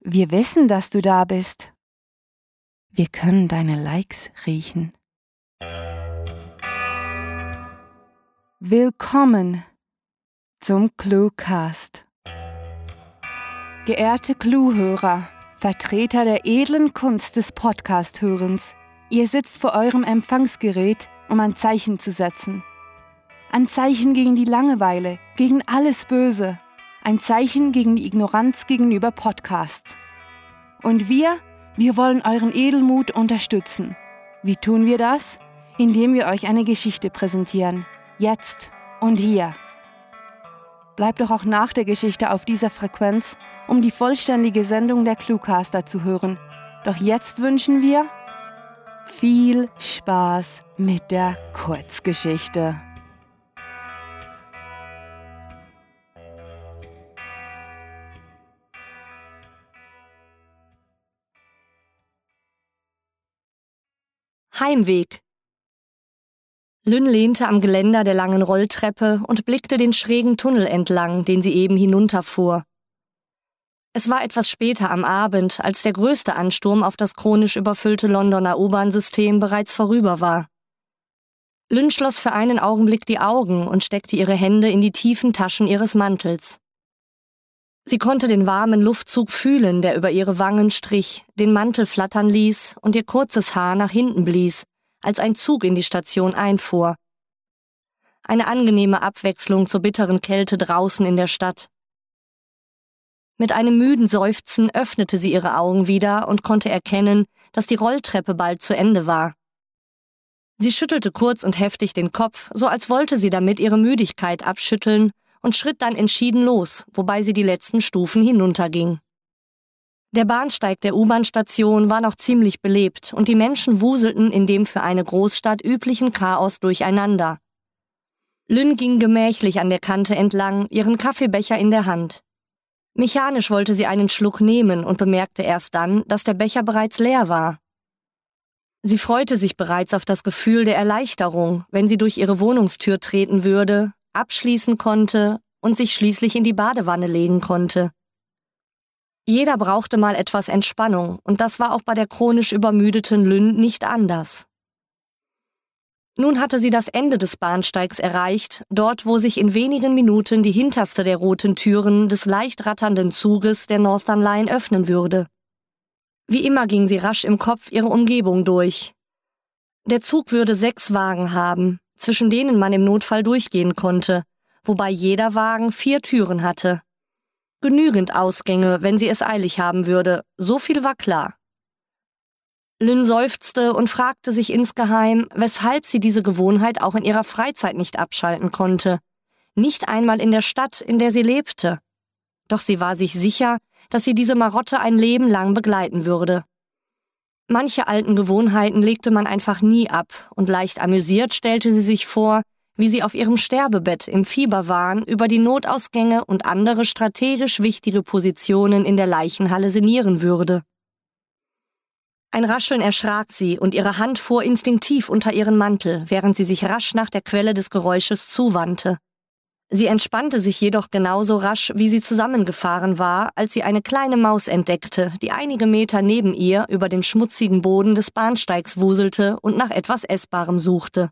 Wir wissen, dass du da bist. Wir können deine Likes riechen. Willkommen zum Cluecast. Geehrte Cluehörer, Vertreter der edlen Kunst des Podcast-Hörens, ihr sitzt vor eurem Empfangsgerät, um ein Zeichen zu setzen. Ein Zeichen gegen die Langeweile, gegen alles Böse. Ein Zeichen gegen die Ignoranz gegenüber Podcasts. Und wir, wir wollen euren Edelmut unterstützen. Wie tun wir das? Indem wir euch eine Geschichte präsentieren. Jetzt und hier. Bleibt doch auch nach der Geschichte auf dieser Frequenz, um die vollständige Sendung der Cluecaster zu hören. Doch jetzt wünschen wir viel Spaß mit der Kurzgeschichte. Heimweg. Lynn lehnte am Geländer der langen Rolltreppe und blickte den schrägen Tunnel entlang, den sie eben hinunterfuhr. Es war etwas später am Abend, als der größte Ansturm auf das chronisch überfüllte Londoner U-Bahn-System bereits vorüber war. Lynn schloss für einen Augenblick die Augen und steckte ihre Hände in die tiefen Taschen ihres Mantels. Sie konnte den warmen Luftzug fühlen, der über ihre Wangen strich, den Mantel flattern ließ und ihr kurzes Haar nach hinten blies, als ein Zug in die Station einfuhr. Eine angenehme Abwechslung zur bitteren Kälte draußen in der Stadt. Mit einem müden Seufzen öffnete sie ihre Augen wieder und konnte erkennen, dass die Rolltreppe bald zu Ende war. Sie schüttelte kurz und heftig den Kopf, so als wollte sie damit ihre Müdigkeit abschütteln, und schritt dann entschieden los, wobei sie die letzten Stufen hinunterging. Der Bahnsteig der U-Bahn-Station war noch ziemlich belebt und die Menschen wuselten in dem für eine Großstadt üblichen Chaos durcheinander. Lynn ging gemächlich an der Kante entlang, ihren Kaffeebecher in der Hand. Mechanisch wollte sie einen Schluck nehmen und bemerkte erst dann, dass der Becher bereits leer war. Sie freute sich bereits auf das Gefühl der Erleichterung, wenn sie durch ihre Wohnungstür treten würde, abschließen konnte und sich schließlich in die Badewanne legen konnte. Jeder brauchte mal etwas Entspannung, und das war auch bei der chronisch übermüdeten Lynn nicht anders. Nun hatte sie das Ende des Bahnsteigs erreicht, dort wo sich in wenigen Minuten die hinterste der roten Türen des leicht ratternden Zuges der Northern Line öffnen würde. Wie immer ging sie rasch im Kopf ihre Umgebung durch. Der Zug würde sechs Wagen haben, zwischen denen man im Notfall durchgehen konnte, wobei jeder Wagen vier Türen hatte. Genügend Ausgänge, wenn sie es eilig haben würde, so viel war klar. Lynn seufzte und fragte sich insgeheim, weshalb sie diese Gewohnheit auch in ihrer Freizeit nicht abschalten konnte. Nicht einmal in der Stadt, in der sie lebte. Doch sie war sich sicher, dass sie diese Marotte ein Leben lang begleiten würde. Manche alten Gewohnheiten legte man einfach nie ab, und leicht amüsiert stellte sie sich vor, wie sie auf ihrem Sterbebett im Fieberwahn über die Notausgänge und andere strategisch wichtige Positionen in der Leichenhalle sinnieren würde. Ein Rascheln erschrak sie und ihre Hand fuhr instinktiv unter ihren Mantel, während sie sich rasch nach der Quelle des Geräusches zuwandte. Sie entspannte sich jedoch genauso rasch, wie sie zusammengefahren war, als sie eine kleine Maus entdeckte, die einige Meter neben ihr über den schmutzigen Boden des Bahnsteigs wuselte und nach etwas Essbarem suchte.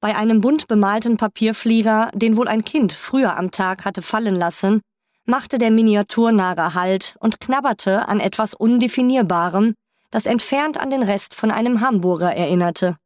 Bei einem bunt bemalten Papierflieger, den wohl ein Kind früher am Tag hatte fallen lassen, machte der Miniaturnager Halt und knabberte an etwas Undefinierbarem, das entfernt an den Rest von einem Hamburger erinnerte.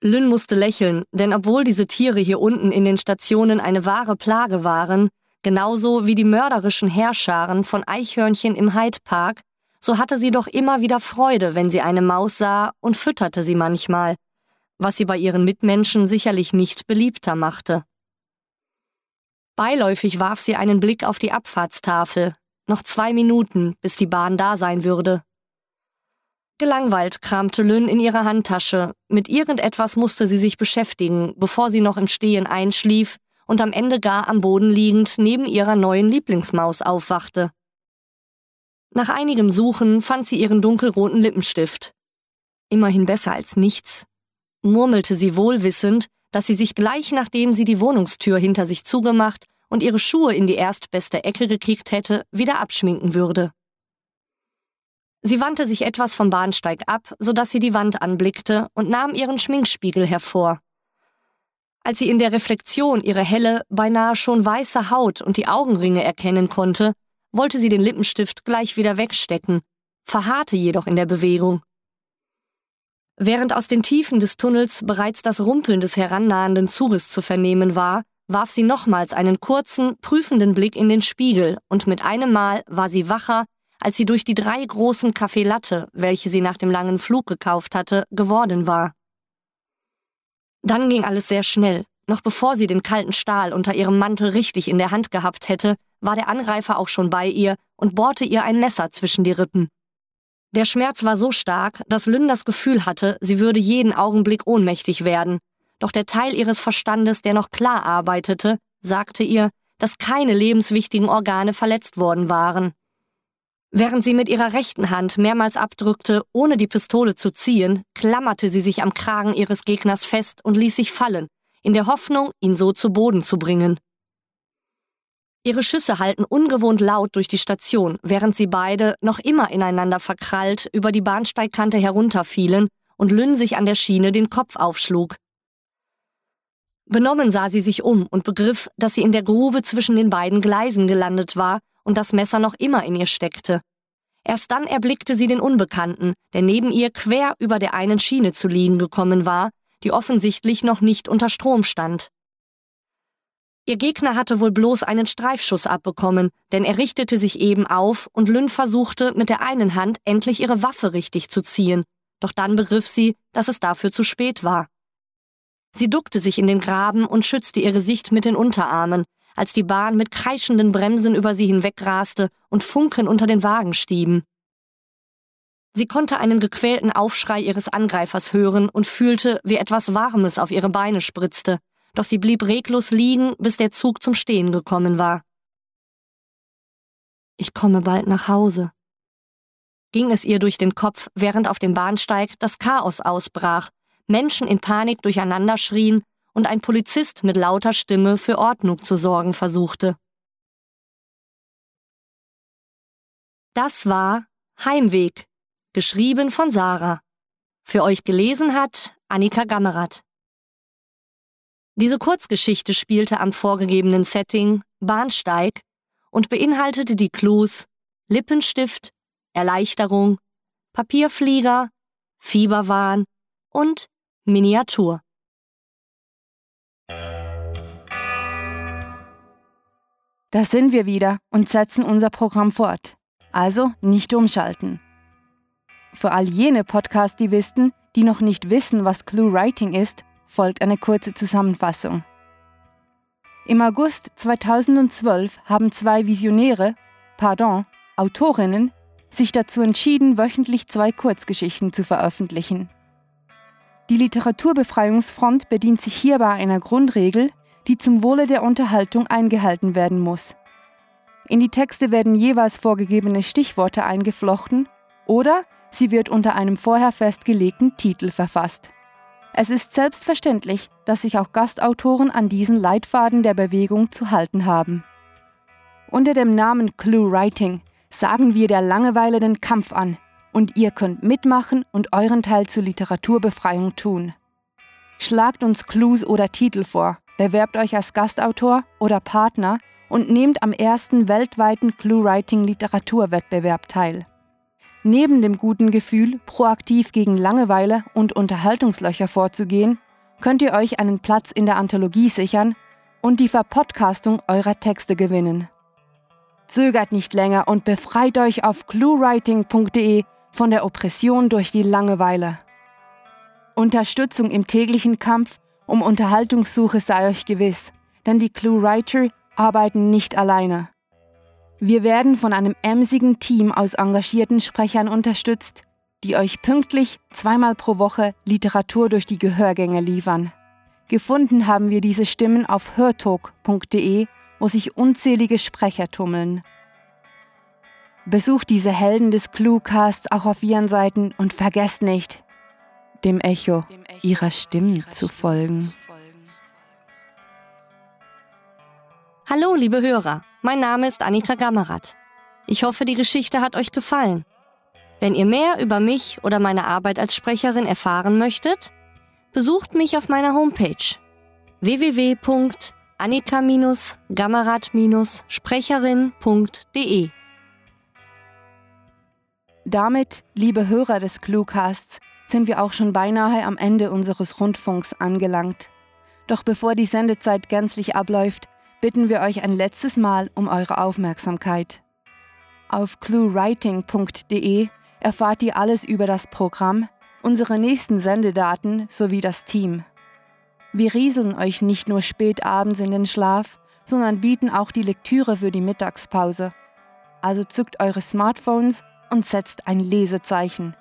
Lynn musste lächeln, denn obwohl diese Tiere hier unten in den Stationen eine wahre Plage waren, genauso wie die mörderischen Heerscharen von Eichhörnchen im Hyde Park, so hatte sie doch immer wieder Freude, wenn sie eine Maus sah und fütterte sie manchmal, was sie bei ihren Mitmenschen sicherlich nicht beliebter machte. Beiläufig warf sie einen Blick auf die Abfahrtstafel. Noch zwei Minuten, bis die Bahn da sein würde. Gelangweilt kramte Lynn in ihrer Handtasche. Mit irgendetwas musste sie sich beschäftigen, bevor sie noch im Stehen einschlief und am Ende gar am Boden liegend neben ihrer neuen Lieblingsmaus aufwachte. Nach einigem Suchen fand sie ihren dunkelroten Lippenstift. Immerhin besser als nichts, murmelte sie wohlwissend, dass sie sich gleich nachdem sie die Wohnungstür hinter sich zugemacht und ihre Schuhe in die erstbeste Ecke gekickt hätte, wieder abschminken würde. Sie wandte sich etwas vom Bahnsteig ab, so dass sie die Wand anblickte und nahm ihren Schminkspiegel hervor. Als sie in der Reflexion ihre helle, beinahe schon weiße Haut und die Augenringe erkennen konnte, wollte sie den Lippenstift gleich wieder wegstecken, verharrte jedoch in der Bewegung. Während aus den Tiefen des Tunnels bereits das Rumpeln des herannahenden Zuges zu vernehmen war, warf sie nochmals einen kurzen, prüfenden Blick in den Spiegel, und mit einem Mal war sie wacher, als sie durch die drei großen Kaffee Latte, welche sie nach dem langen Flug gekauft hatte, geworden war. Dann ging alles sehr schnell. Noch bevor sie den kalten Stahl unter ihrem Mantel richtig in der Hand gehabt hätte, war der Angreifer auch schon bei ihr und bohrte ihr ein Messer zwischen die Rippen. Der Schmerz war so stark, dass Lynn das Gefühl hatte, sie würde jeden Augenblick ohnmächtig werden. Doch der Teil ihres Verstandes, der noch klar arbeitete, sagte ihr, dass keine lebenswichtigen Organe verletzt worden waren. Während sie mit ihrer rechten Hand mehrmals abdrückte, ohne die Pistole zu ziehen, klammerte sie sich am Kragen ihres Gegners fest und ließ sich fallen, in der Hoffnung, ihn so zu Boden zu bringen. Ihre Schüsse hallten ungewohnt laut durch die Station, während sie beide, noch immer ineinander verkrallt, über die Bahnsteigkante herunterfielen und Lynn sich an der Schiene den Kopf aufschlug. Benommen sah sie sich um und begriff, dass sie in der Grube zwischen den beiden Gleisen gelandet war und das Messer noch immer in ihr steckte. Erst dann erblickte sie den Unbekannten, der neben ihr quer über der einen Schiene zu liegen gekommen war, die offensichtlich noch nicht unter Strom stand. Ihr Gegner hatte wohl bloß einen Streifschuss abbekommen, denn er richtete sich eben auf und Lynn versuchte mit der einen Hand endlich ihre Waffe richtig zu ziehen, doch dann begriff sie, dass es dafür zu spät war. Sie duckte sich in den Graben und schützte ihr Gesicht mit den Unterarmen, als die Bahn mit kreischenden Bremsen über sie hinwegraste und Funken unter den Wagen stieben. Sie konnte einen gequälten Aufschrei ihres Angreifers hören und fühlte, wie etwas Warmes auf ihre Beine spritzte, doch sie blieb reglos liegen, bis der Zug zum Stehen gekommen war. Ich komme bald nach Hause, ging es ihr durch den Kopf, während auf dem Bahnsteig das Chaos ausbrach, Menschen in Panik durcheinander schrien und ein Polizist mit lauter Stimme für Ordnung zu sorgen versuchte. Das war Heimweg, geschrieben von Sarah. Für euch gelesen hat Annika Gammerath. Diese Kurzgeschichte spielte am vorgegebenen Setting Bahnsteig und beinhaltete die Clues Lippenstift, Erleichterung, Papierflieger, Fieberwahn und Miniatur. Da sind wir wieder und setzen unser Programm fort. Also nicht umschalten. Für all jene Podcast-Divisten, die noch nicht wissen, was Clue Writing ist, folgt eine kurze Zusammenfassung. Im August 2012 haben zwei Visionäre, pardon, Autorinnen, sich dazu entschieden, wöchentlich zwei Kurzgeschichten zu veröffentlichen. Die Literaturbefreiungsfront bedient sich hierbei einer Grundregel, die zum Wohle der Unterhaltung eingehalten werden muss. In die Texte werden jeweils vorgegebene Stichworte eingeflochten oder sie wird unter einem vorher festgelegten Titel verfasst. Es ist selbstverständlich, dass sich auch Gastautoren an diesen Leitfaden der Bewegung zu halten haben. Unter dem Namen Clue Writing sagen wir der Langeweile den Kampf an und ihr könnt mitmachen und euren Teil zur Literaturbefreiung tun. Schlagt uns Clues oder Titel vor, Bewerbt euch als Gastautor oder Partner und nehmt am ersten weltweiten ClueWriting Literaturwettbewerb teil. Neben dem guten Gefühl, proaktiv gegen Langeweile und Unterhaltungslöcher vorzugehen, könnt ihr euch einen Platz in der Anthologie sichern und die Verpodcastung eurer Texte gewinnen. Zögert nicht länger und befreit euch auf cluewriting.de von der Oppression durch die Langeweile. Unterstützung im täglichen Kampf um Unterhaltungssuche sei euch gewiss, denn die Clue-Writer arbeiten nicht alleine. Wir werden von einem emsigen Team aus engagierten Sprechern unterstützt, die euch pünktlich zweimal pro Woche Literatur durch die Gehörgänge liefern. Gefunden haben wir diese Stimmen auf hörtalk.de, wo sich unzählige Sprecher tummeln. Besucht diese Helden des Cluecasts auch auf ihren Seiten und vergesst nicht, dem Echo ihrer Stimmen zu folgen. Hallo, liebe Hörer. Mein Name ist Annika Gammerath. Ich hoffe, die Geschichte hat euch gefallen. Wenn ihr mehr über mich oder meine Arbeit als Sprecherin erfahren möchtet, besucht mich auf meiner Homepage www.annika-gammerath-sprecherin.de. Damit, liebe Hörer des Cluecasts, sind wir auch schon beinahe am Ende unseres Rundfunks angelangt. Doch bevor die Sendezeit gänzlich abläuft, bitten wir euch ein letztes Mal um eure Aufmerksamkeit. Auf cluewriting.de erfahrt ihr alles über das Programm, unsere nächsten Sendedaten sowie das Team. Wir rieseln euch nicht nur spät abends in den Schlaf, sondern bieten auch die Lektüre für die Mittagspause. Also zückt eure Smartphones und setzt ein Lesezeichen.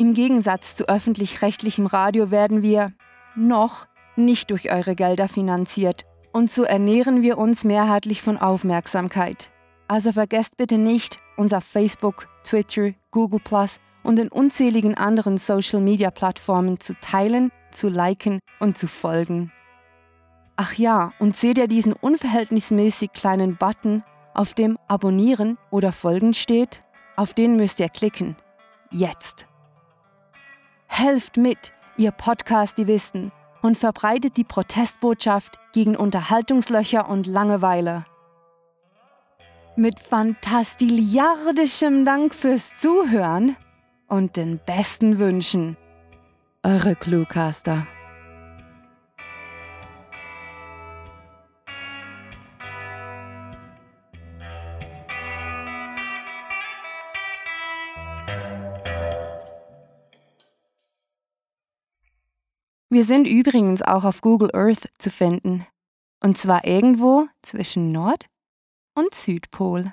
Im Gegensatz zu öffentlich-rechtlichem Radio werden wir noch nicht durch eure Gelder finanziert und so ernähren wir uns mehrheitlich von Aufmerksamkeit. Also vergesst bitte nicht, uns auf Facebook, Twitter, Google Plus und den unzähligen anderen Social-Media-Plattformen zu teilen, zu liken und zu folgen. Ach ja, und seht ihr diesen unverhältnismäßig kleinen Button, auf dem Abonnieren oder Folgen steht? Auf den müsst ihr klicken. Jetzt. Helft mit, ihr Podcast-Divisten, und verbreitet die Protestbotschaft gegen Unterhaltungslöcher und Langeweile. Mit fantastiliardischem Dank fürs Zuhören und den besten Wünschen. Eure Cluecaster. Wir sind übrigens auch auf Google Earth zu finden. Und zwar irgendwo zwischen Nord- und Südpol.